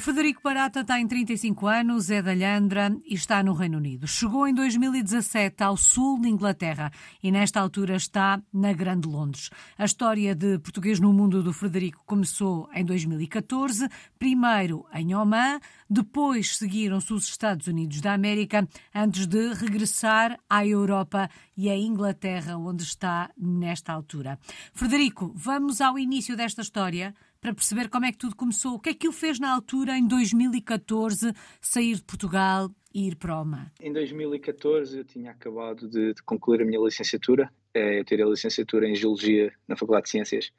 Frederico Barata tem 35 anos, é da Lhandra e está no Reino Unido. Chegou em 2017 ao sul de Inglaterra e nesta altura está na Grande Londres. A história de português no mundo do Frederico começou em 2014, primeiro em Oman, depois seguiram-se os Estados Unidos da América, antes de regressar à Europa e à Inglaterra, onde está nesta altura. Frederico, vamos ao início desta história para perceber como é que tudo começou. O que é que o fez na altura, em 2014, sair de Portugal e ir para Oman? Em 2014 eu tinha acabado de, de concluir a minha licenciatura. É, eu tirei a licenciatura em Geologia na Faculdade de Ciências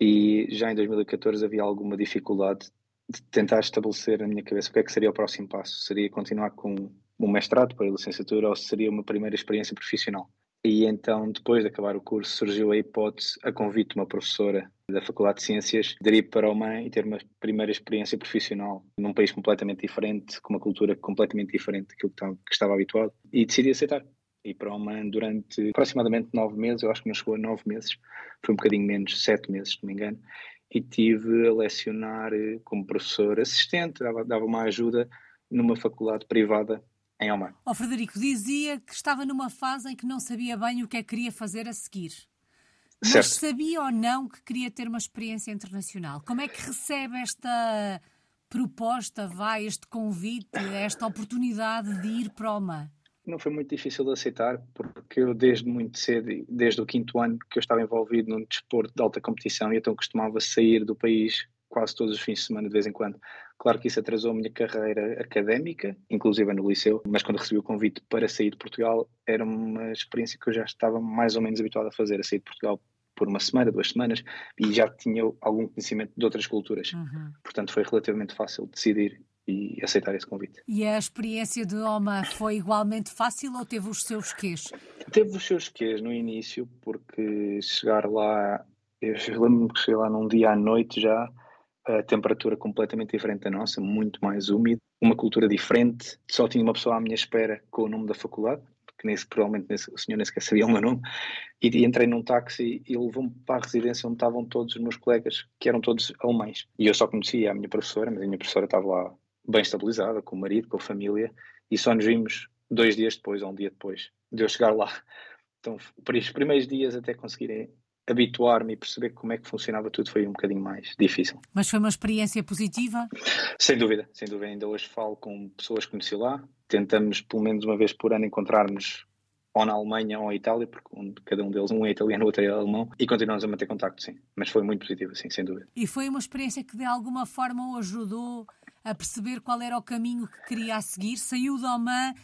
e já em 2014 havia alguma dificuldade de tentar estabelecer na minha cabeça o que é que seria o próximo passo. Seria continuar com um mestrado para a licenciatura ou seria uma primeira experiência profissional? E então, depois de acabar o curso, surgiu a hipótese, a convite de uma professora da Faculdade de Ciências, ir para o MAN e ter uma primeira experiência profissional num país completamente diferente, com uma cultura completamente diferente daquilo que estava habituado, e decidi aceitar. E para o MAN durante aproximadamente nove meses, eu acho que não chegou a nove meses, foi um bocadinho menos, sete meses, se não me engano, e tive a lecionar eh, como professor assistente, dava, dava uma ajuda numa faculdade privada em Oman. O Frederico dizia que estava numa fase em que não sabia bem o que é que queria fazer a seguir. Mas certo. sabia ou não que queria ter uma experiência internacional? Como é que recebe esta proposta, vai, este convite, esta oportunidade de ir para Oman? Não foi muito difícil de aceitar, porque eu desde muito cedo, desde o quinto ano que eu estava envolvido num desporto de alta competição e então costumava sair do país quase todos os fins de semana de vez em quando. Claro que isso atrasou a minha carreira académica, inclusive no liceu, mas quando recebi o convite para sair de Portugal, era uma experiência que eu já estava mais ou menos habituado a fazer, a sair de Portugal por uma semana, duas semanas, e já tinha algum conhecimento de outras culturas. Uhum. Portanto, foi relativamente fácil decidir e aceitar esse convite. E a experiência de Oma foi igualmente fácil ou teve os seus quês? Teve os seus quês no início, porque chegar lá, eu lembro-me que cheguei lá num dia à noite já, a temperatura completamente diferente da nossa, muito mais úmida, uma cultura diferente. Só tinha uma pessoa à minha espera com o nome da faculdade, que nesse, provavelmente o senhor nem sequer sabia o meu nome, e, e entrei num táxi e levou-me para a residência onde estavam todos os meus colegas, que eram todos alemães. E eu só conhecia a minha professora, mas a minha professora estava lá bem estabilizada, com o marido, com a família, e só nos vimos dois dias depois, ou um dia depois, de eu chegar lá. Então, por os primeiros dias até conseguirem habituar-me e perceber como é que funcionava tudo foi um bocadinho mais difícil. Mas foi uma experiência positiva? Sem dúvida, sem dúvida. Ainda hoje falo com pessoas que conheci lá. Tentamos, pelo menos uma vez por ano, encontrar-nos ou na Alemanha ou em Itália, porque um, cada um deles, um é italiano, outro é alemão, e continuamos a manter contacto, sim. Mas foi muito positivo, sim, sem dúvida. E foi uma experiência que de alguma forma o ajudou a perceber qual era o caminho que queria a seguir? Saiu de Oman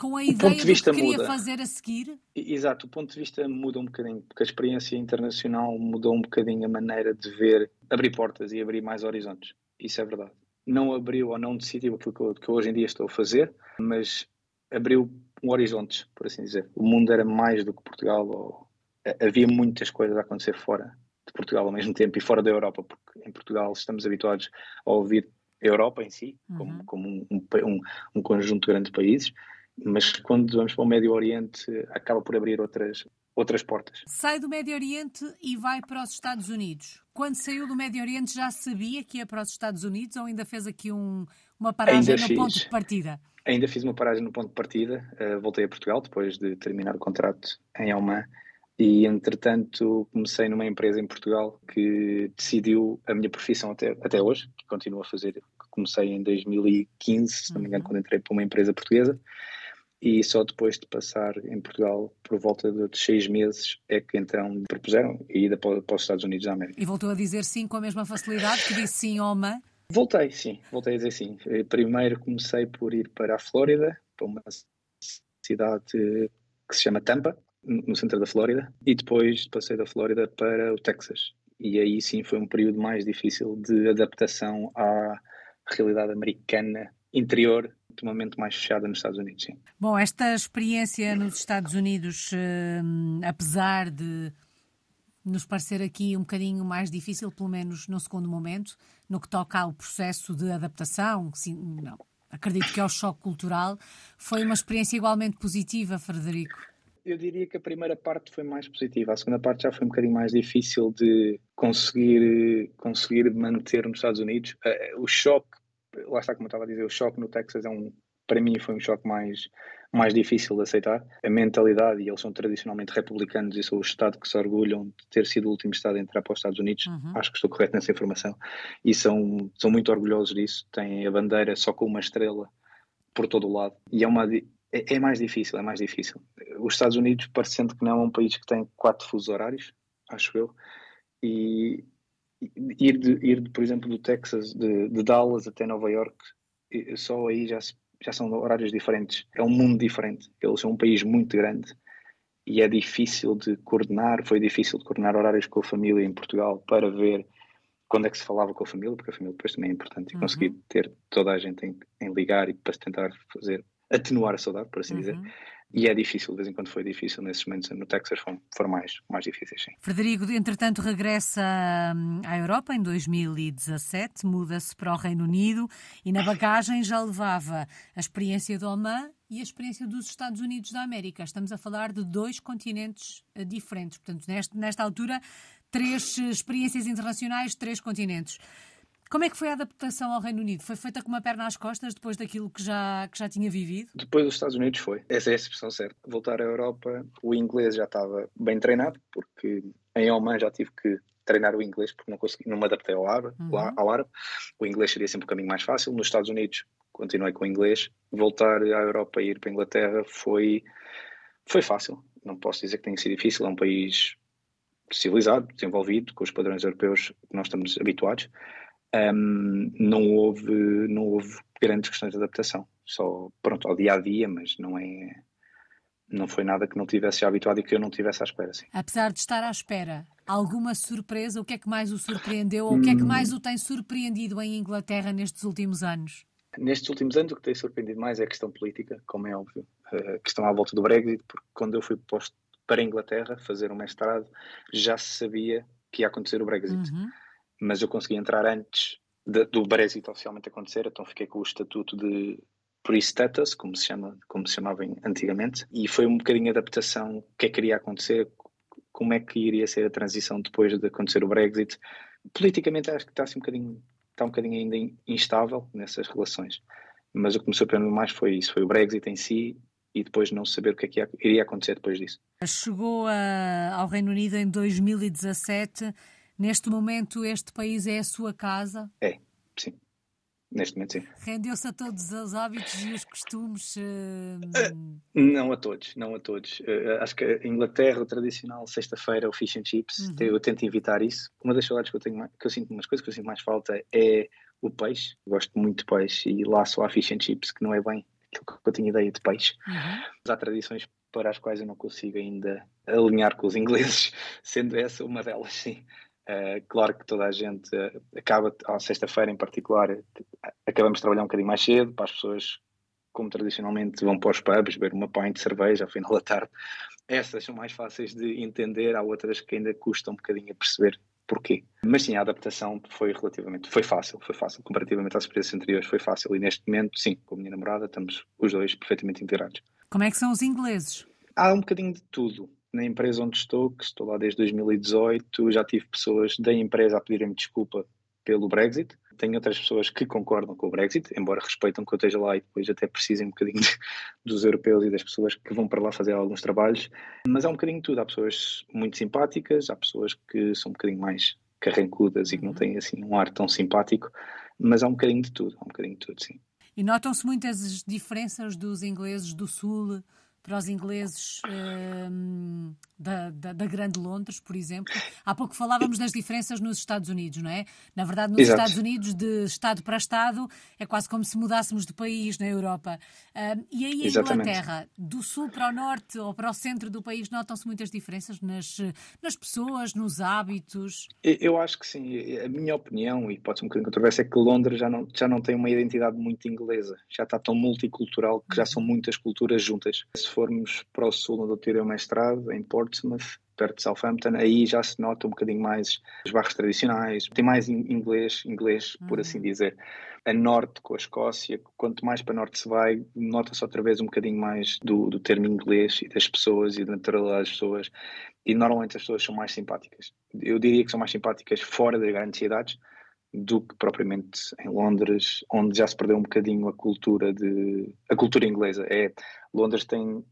com a ideia de que queria muda. fazer a seguir? Exato, o ponto de vista muda um bocadinho, porque a experiência internacional mudou um bocadinho a maneira de ver, abrir portas e abrir mais horizontes. Isso é verdade. Não abriu ou não decidiu aquilo que eu, que eu hoje em dia estou a fazer, mas abriu um horizonte, por assim dizer. O mundo era mais do que Portugal, ou, havia muitas coisas a acontecer fora de Portugal ao mesmo tempo e fora da Europa, porque em Portugal estamos habituados a ouvir a Europa em si, uhum. como, como um, um, um, conjunto de grandes países, mas quando vamos para o Médio Oriente acaba por abrir outras, outras portas. Sai do Médio Oriente e vai para os Estados Unidos. Quando saiu do Médio Oriente já sabia que ia para os Estados Unidos ou ainda fez aqui um, uma paragem ainda no fiz. ponto de partida? Ainda fiz uma paragem no ponto de partida. Uh, voltei a Portugal depois de terminar o contrato em Oman e entretanto comecei numa empresa em Portugal que decidiu a minha profissão até, até hoje, que continuo a fazer. Comecei em 2015, se não me engano, uhum. quando entrei para uma empresa portuguesa e só depois de passar em Portugal por volta de seis meses é que então propuseram a ida para, para os Estados Unidos da América. E voltou a dizer sim com a mesma facilidade que disse sim ao MA? Voltei, sim, voltei a dizer sim. Eh, primeiro comecei por ir para a Flórida, para uma cidade que se chama Tampa, no centro da Flórida, e depois passei da Flórida para o Texas. E aí sim foi um período mais difícil de adaptação à realidade americana interior momento mais fechada nos Estados Unidos, sim. Bom, esta experiência nos Estados Unidos, uh, apesar de nos parecer aqui um bocadinho mais difícil, pelo menos no segundo momento, no que toca ao processo de adaptação, sim, não, acredito que é o choque cultural, foi uma experiência igualmente positiva, Frederico? Eu diria que a primeira parte foi mais positiva, a segunda parte já foi um bocadinho mais difícil de conseguir, conseguir manter nos Estados Unidos. Eh, o choque lá está como eu estava a dizer, o choque no Texas é um, para mim foi um choque mais, mais difícil de aceitar. A mentalidade, e eles são tradicionalmente republicanos e são o Estado que se orgulham de ter sido o último Estado a entrar para os Estados Unidos, uhum. acho que estou correto nessa informação, e são, são muito orgulhosos disso, têm a bandeira só com uma estrela por todo o lado, e é uma... É, é mais difícil, é mais difícil. Os Estados Unidos, parecendo que não é um país que tem quatro fusos horários, acho eu, e ir, de, ir de, por exemplo, do Texas, de, de Dallas até Nova York, só aí já se já são horários diferentes, é um mundo diferente. Eles são um país muito grande e é difícil de coordenar. Foi difícil de coordenar horários com a família em Portugal para ver quando é que se falava com a família, porque a família depois também é importante. E uhum. conseguir ter toda a gente em, em, ligar e para tentar fazer atenuar a saudade, por assim uhum. dizer. E é difícil, de vez em quando foi difícil, nesses momentos no Texas foram, foram mais, mais difíceis, sim. Frederico, entretanto, regressa hum, à Europa em 2017, muda-se para o Reino Unido e na bagagem já levava a experiência do Oman e a experiência dos Estados Unidos da América. Estamos a falar de dois continentes eh, diferentes. Portanto, nesta, altura, três eh, experiências internacionais, três continentes. Como é que foi a adaptação ao Reino Unido? Foi feita com uma perna às costas depois daquilo que já, que já tinha vivido? Depois dos Estados Unidos foi. Essa é a expressão certa. Voltar à Europa, o inglês já estava bem treinado, porque em Oman já tive que treinar o inglês porque não consegui, não me adaptei ao árabe, uhum. ao árabe. O inglês seria sempre um caminho mais fácil. Nos Estados Unidos continuei com o inglês. Voltar à Europa e ir para a Inglaterra foi, foi fácil. Não posso dizer que tenha sido difícil. É um país civilizado, desenvolvido, com os padrões europeus que nós estamos habituados um, não, houve, não houve grandes questões de adaptação. Só, pronto, ao dia a dia, mas não é. Não foi nada que não tivesse habituado e que eu não tivesse à espera. Sim. Apesar de estar à espera, alguma surpresa? O que é que mais o surpreendeu ou o que é que hum. mais o tem surpreendido em Inglaterra nestes últimos anos? Nestes últimos anos, o que tem surpreendido mais é a questão política, como é óbvio. A questão à volta do Brexit, porque quando eu fui posto para a Inglaterra fazer um mestrado, já se sabia que ia acontecer o Brexit. Uhum mas eu consegui entrar antes de, do Brexit oficialmente acontecer, então fiquei com o estatuto de pre-status, como se chama, como se chamava antigamente, e foi um bocadinho a adaptação, o que é que iria acontecer, como é que iria ser a transição depois de acontecer o Brexit. Politicamente acho que está assim um bocadinho, está um bocadinho ainda instável nessas relações, mas o que me surpreendeu mais foi isso, foi o Brexit em si e depois não saber o que é que iria acontecer depois disso. Chegou a, ao Reino Unido em 2017 Neste momento, este país é a sua casa? É, sim. Neste momento, sim. Rendeu-se a todos os hábitos e os costumes? Uh... não a todos, não a todos. Uh, acho que a Inglaterra, o tradicional, sexta-feira, o fish and chips, uhum. eu tento evitar isso. Uma das saudades que eu tenho, mais, que eu sinto, umas coisas que eu sinto mais falta é o peixe. Gosto muito de peixe e lá só há fish and chips, que não é bem aquilo que eu tinha ideia de peixe. Uhum. Mas há tradições para as quais eu não consigo ainda alinhar com os ingleses, sendo essa uma delas, sim. Uh, claro que toda a gente uh, acaba, à sexta-feira em particular, acabamos de trabalhar um bocadinho mais cedo para as pessoas, como tradicionalmente vão para os pubs, beber uma pint de cerveja ao final da tarde. Essas são mais fáceis de entender, há outras que ainda custam um bocadinho a perceber porquê. Mas sim, a adaptação foi relativamente, foi fácil, foi fácil, comparativamente às experiências anteriores foi fácil e neste momento, sim, com a minha namorada estamos os dois perfeitamente integrados. Como é que são os ingleses? Há um bocadinho de tudo na empresa onde estou, que estou lá desde 2018, já tive pessoas da empresa a pedirem-me desculpa pelo Brexit. Tenho outras pessoas que concordam com o Brexit, embora respeitam que eu esteja lá e depois até precisem um bocadinho dos europeus e das pessoas que vão para lá fazer alguns trabalhos. Mas é um bocadinho de tudo. Há pessoas muito simpáticas, há pessoas que são um bocadinho mais carrancudas e que não uhum. têm assim um ar tão simpático, mas há um bocadinho de tudo, há um bocadinho de tudo, sim. E notam-se muitas diferenças dos ingleses do Sul para os ingleses um, da, da, da, Grande Londres, por exemplo. Há pouco falávamos das diferenças nos Estados Unidos, não é? Na verdade, nos Exato. Estados Unidos, de Estado para Estado, é quase como se mudássemos de país na Europa. Um, e aí, em Inglaterra, do sul para o norte ou para o centro do país, notam-se muitas diferenças nas, nas pessoas, nos hábitos? Eu acho que sim. A minha opinião, e pode ser um bocadinho controversa, é que Londres já não, já não tem uma identidade muito inglesa. Já está tão multicultural que já são uhum. muitas culturas juntas. Se formos para o sul, onde eu tirei o mestrado, em Portsmouth, perto de Southampton, aí já se nota um bocadinho mais os bairros tradicionais, tem mais inglês, inglês, por uhum. assim dizer. A norte com a Escócia, quanto mais para norte se vai, nota-se outra vez um bocadinho mais do, do termo inglês e das pessoas e da naturalidade das pessoas. E normalmente as pessoas são mais simpáticas. Eu diria que são mais simpáticas fora das grandes cidades, do que propriamente em Londres, onde já se perdeu um bocadinho a cultura de a cultura inglesa. É Londres tem,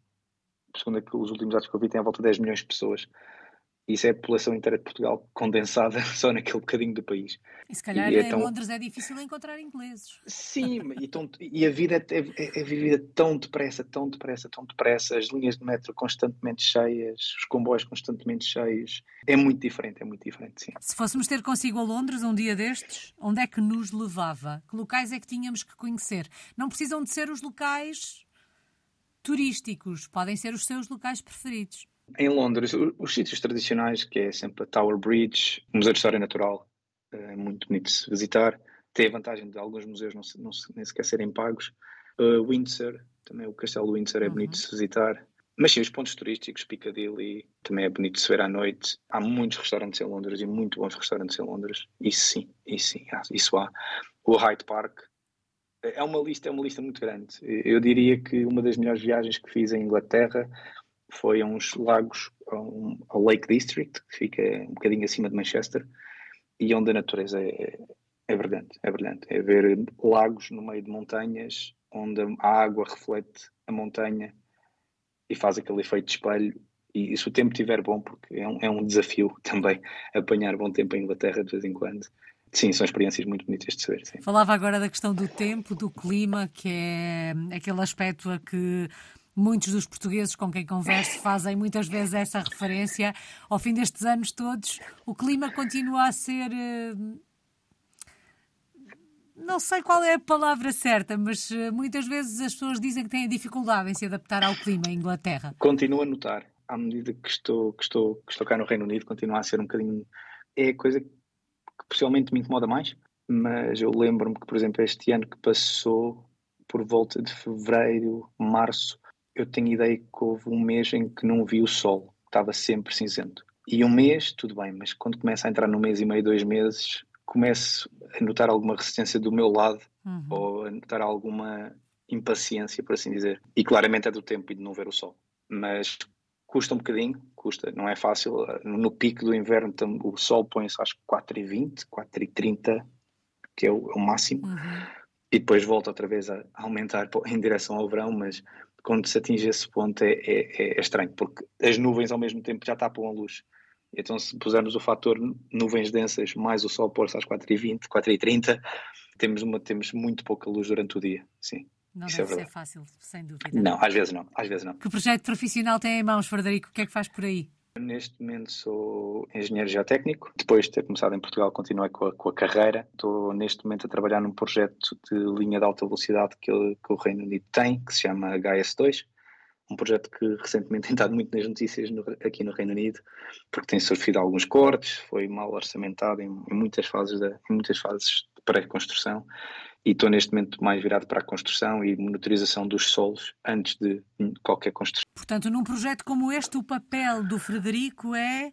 segundo os últimos dados que eu vi, tem à volta de 10 milhões de pessoas. Isso é a população inteira de Portugal condensada só naquele bocadinho do país. E se calhar e em tão... Londres é difícil encontrar ingleses. Sim, e, tão, e a vida é, é, é, vivida tão depressa, tão depressa, tão depressa, as linhas de metro constantemente cheias, os comboios constantemente cheios. É muito diferente, é muito diferente, sim. Se fôssemos ter consigo a Londres um dia destes, onde é que nos levava? Que locais é que tínhamos que conhecer? Não precisam de ser os locais turísticos, podem ser os seus locais preferidos. Em Londres, os sítios tradicionais, que é sempre a Tower Bridge, o Museu de História Natural, é muito bonito de se visitar. Tem a vantagem de alguns museus não, não nem sequer serem pagos. Uh, Windsor, também o Castelo Windsor é uhum. bonito de se visitar. Mas sim, os pontos turísticos, Piccadilly, também é bonito de se ver à noite. Há muitos restaurantes em Londres e muito bons restaurantes em Londres. Isso sim, isso sim, isso há. O Hyde Park, é uma lista, é uma lista muito grande. Eu diria que uma das melhores viagens que fiz em Inglaterra foi a uns lagos, ao Lake District, que fica um bocadinho acima de Manchester, e onde a natureza é, é brilhante, é brilhante. É ver lagos no meio de montanhas, onde a água reflete a montanha e faz aquele efeito de espelho. E, se o tempo estiver bom, porque é um, é um desafio também apanhar bom tempo em Inglaterra de vez em quando. Sim, são experiências muito bonitas de se ver. Sim. Falava agora da questão do tempo, do clima, que é aquele aspecto a que muitos dos portugueses com quem converso fazem muitas vezes essa referência. Ao fim destes anos todos, o clima continua a ser. Eh, não sei qual é a palavra certa, mas eh, muitas vezes as pessoas dizem que têm dificuldade em se adaptar ao clima em Inglaterra. Continuo a notar, à medida que estou, que estou, que estou cá no Reino Unido, continua a ser um bocadinho. É a coisa que possivelmente me incomoda mais, mas eu lembro-me que, por exemplo, este ano que passou, por volta de fevereiro, março, eu tenho ideia que houve um mês em que não vi o sol, estava sempre cinzento. E um mês, tudo bem, mas quando começa a entrar no mês e meio, dois meses, começo a notar alguma resistência do meu lado uhum. ou a notar alguma impaciência, por assim dizer. E claramente é do tempo e de não ver o sol. Mas custa um bocadinho, custa, não é fácil. No pico do inverno o sol põe-se às 4h20, 4h30, que é o, é o máximo, uhum. e depois volta outra vez a aumentar em direção ao verão, mas quando se atinge esse ponto é, é, é, estranho, porque as nuvens ao mesmo tempo já tapam a luz. Então, se pusermos o fator nuvens densas mais o sol pôr-se às 4h20, 4h30, temos, uma, temos muito pouca luz durante o dia. Sim. Não Isso é deve é ser fácil, sem dúvida. Não, às vezes não, às vezes não. Que projeto profissional tem em mãos, Frederico? O que é que faz por aí? Neste momento sou engenheiro geotécnico. Depois de ter começado em Portugal, continuei com a, com a carreira. Estou neste momento a trabalhar num projeto de linha de alta velocidade que, que o Reino Unido tem, que se chama HS2. Um projeto que recentemente tem estado muito nas notícias no, aqui no Reino Unido, porque tem sofrido alguns cortes, foi mal orçamentado em, em muitas fases, em muitas fases de pré-construção e estou neste momento mais virado para a construção e monitorização dos solos antes de qualquer construção. Portanto, num projeto como este, o papel do Frederico é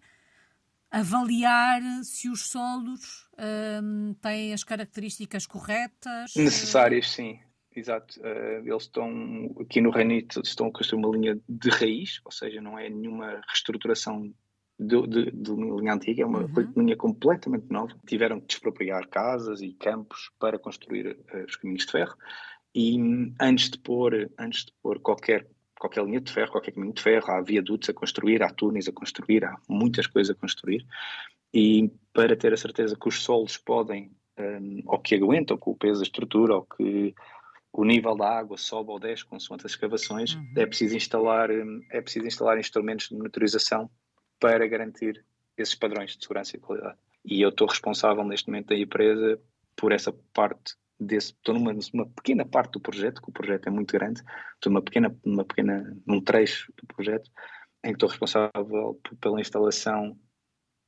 avaliar se os solos hum, têm as características corretas? Necessárias, sim. Exato. Uh, eles estão, aqui no Reino Unido, estão a construir uma linha de raiz, ou seja, não é nenhuma reestruturação de, de, de uma linha antiga, é uma uhum. linha completamente nova. Tiveram que despropriar casas e campos para construir uh, os caminhos de ferro. E um, antes de pôr, antes de pôr qualquer qualquer linha de ferro, qualquer caminho de ferro, há viadutos a construir, há túneis a construir, há muitas coisas a construir. E para ter a certeza que os solos podem, um, ou que aguentam com o peso da estrutura, ou que o nível da água sobe ou desce consoante as escavações, uhum. é preciso instalar hum, é preciso instalar instrumentos de monitorização para garantir esses padrões de segurança e qualidade. E eu estou responsável neste momento da empresa por essa parte desse, estou numa, numa pequena parte do projeto, que o projeto é muito grande, estou numa pequena, numa pequena, num trecho do projeto, em que estou responsável pela instalação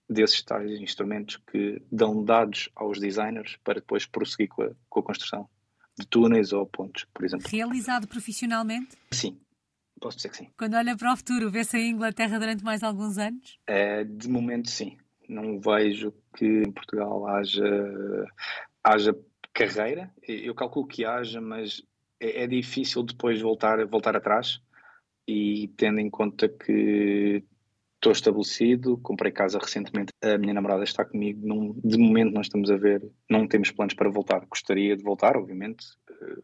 desses tais instrumentos que dão dados aos designers para depois prosseguir com a, com a construção de túneis ou pontos, por exemplo. Realizado profissionalmente? Sim, Posso dizer que sim. Quando olha para o futuro, vê-se a Inglaterra durante mais alguns anos? É, de momento, sim. Não vejo que em Portugal haja, haja carreira. Eu calculo que haja, mas é, é difícil depois voltar, voltar atrás. E tendo em conta que estou estabelecido, comprei casa recentemente, a minha namorada está comigo, não, de momento não estamos a ver, não temos planos para voltar. Gostaria de voltar, obviamente, uh,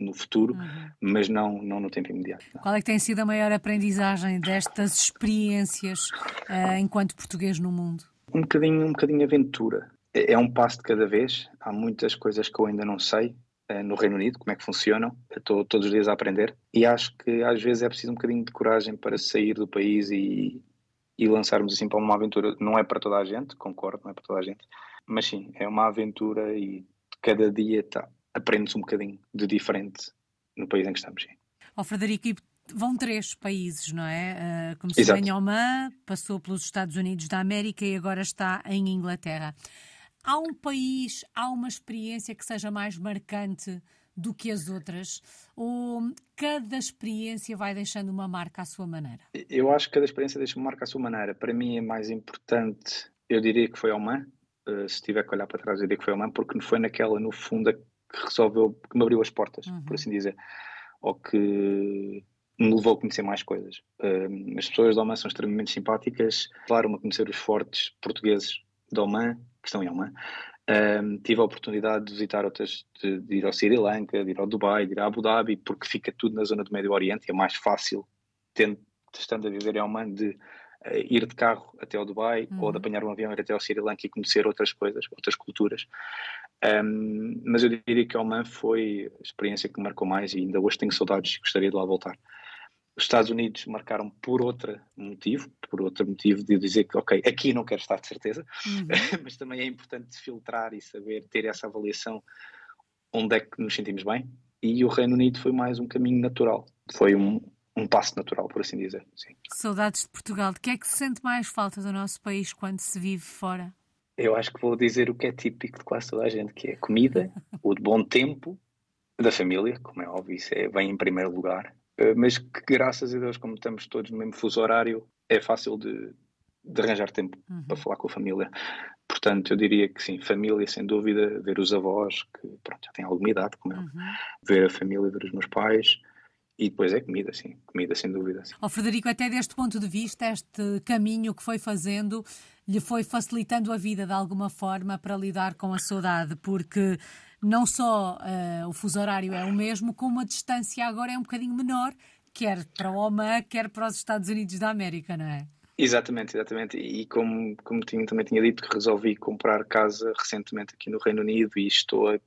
no futuro, uhum. mas não, não no tempo imediato. Não. Qual é que tem sido a maior aprendizagem destas experiências uh, enquanto português no mundo? Um bocadinho, um bocadinho aventura. É, é um passo de cada vez, há muitas coisas que eu ainda não sei, uh, no Reino Unido, como é que funcionam, estou todos os dias a aprender e acho que às vezes é preciso um bocadinho de coragem para sair do país e, e lançarmos assim para uma aventura. Não é para toda a gente, concordo, não é para toda a gente, mas sim, é uma aventura e cada dia tá, aprendes um bocadinho de diferente no país em que estamos. Sim. Oh, Frederico, vão três países, não é? Uh, começou Exato. em Oman, passou pelos Estados Unidos da América e agora está em Inglaterra. Há um país, há uma experiência que seja mais marcante do que as outras? Ou cada experiência vai deixando uma marca à sua maneira? Eu acho que cada experiência deixa uma marca à sua maneira. Para mim é mais importante, eu diria que foi Oman. Uh, se tiver que olhar para trás, eu diria que foi Oman, porque foi naquela, no fundo, que resolveu, que me abriu as portas, uhum. por assim dizer. Ou que me levou a conhecer mais coisas. Uh, as pessoas de Oman são extremamente simpáticas, claro, a conhecer os fortes portugueses de Oman, que estão em Oman, um, tive a oportunidade de visitar outras, de, de, ir ao Sri Lanka, de ir ao Dubai, de ir a Abu Dhabi, porque fica tudo na zona do Médio Oriente é mais fácil, tendo, estando a viver em Oman, de uh, ir de carro até ao Dubai uhum. ou de apanhar um avião e ir até ao Sri Lanka e conhecer outras coisas, outras culturas. Um, mas eu diria que Oman foi a experiência que me marcou mais e ainda hoje tenho saudades e gostaria de lá voltar os Estados Unidos marcaram por outro motivo, por outro motivo de dizer que, ok, aqui não quero estar de certeza, uhum. mas também é importante filtrar e saber ter essa avaliação onde é que nos sentimos bem. E o Reino Unido foi mais um caminho natural, foi um, um passo natural, por assim dizer. Sim. Saudades de Portugal. De que é que se sente mais falta do nosso país quando se vive fora? Eu acho que vou dizer o que é típico de quase toda a gente, que é comida, o de bom tempo, da família, como é óbvio, isso é, vem em primeiro lugar, eh, mas que graças a Deus, como estamos todos no mesmo fuso horário, é fácil de, de arranjar tempo uhum. para falar com a família. Portanto, eu diria que sim, família, sem dúvida, ver os avós, que pronto, já têm alguma idade, como eu, uhum. ver a família, ver os meus pais, e depois é comida, sim, comida sem dúvida. Sim. Oh, Frederico, até deste ponto de vista, este caminho que foi fazendo lhe foi facilitando a vida de alguma forma para lidar com a saudade, porque não só uh, o fuso horário é o mesmo, como a distância agora é um bocadinho menor, quer para o Oman, quer para os Estados Unidos da América, não é? Exatamente, exatamente. E como, como tinha, também tinha dito, que resolvi comprar casa recentemente aqui no Reino Unido e estou a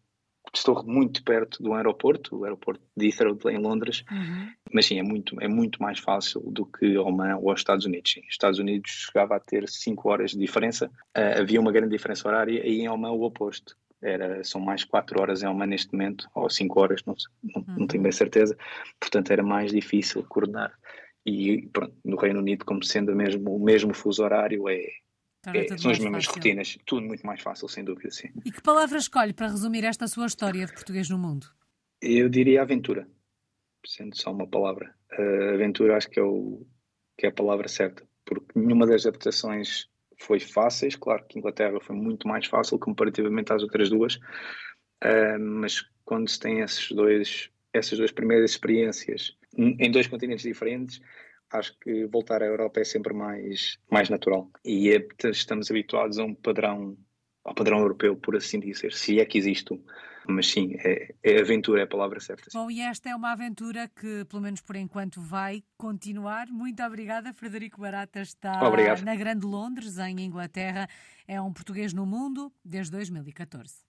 estou muito perto do aeroporto, o aeroporto de Heathrow em Londres, uhum. mas sim, é muito, é muito mais fácil do que Oman ou aos Estados Unidos. Sim. Estados Unidos chegava a ter 5 horas de diferença, uh, havia uma grande diferença horária, e em Oman o oposto. Era, são mais 4 horas em Oman neste momento, ou 5 horas, não, não, uhum. não tenho bem certeza, portanto era mais difícil coordenar. E pronto, no Reino Unido, como sendo mesmo, o mesmo fuso horário, é, é, são as mesmas fácil. rotinas, tudo muito mais fácil, sem dúvida, sim. E que palavra escolhe para resumir esta sua história de português no mundo? Eu diria aventura, sendo só uma palavra. Uh, aventura acho que é, o, que é a palavra certa, porque nenhuma das adaptações foi fáceis, claro que Inglaterra foi muito mais fácil comparativamente às outras duas, uh, mas quando se tem esses dois, essas duas primeiras experiências em dois continentes diferentes, acho que voltar à Europa é sempre mais, mais natural. E é, estamos habituados a um padrão, ao padrão europeu, por assim dizer, se é que existe um. Mas sim, é, é aventura, é a palavra certa. Bom, e esta é uma aventura que, pelo menos por enquanto, vai continuar. Muito obrigada. Frederico Barata está Obrigado. na Grande Londres, em Inglaterra. É um português no mundo desde 2014.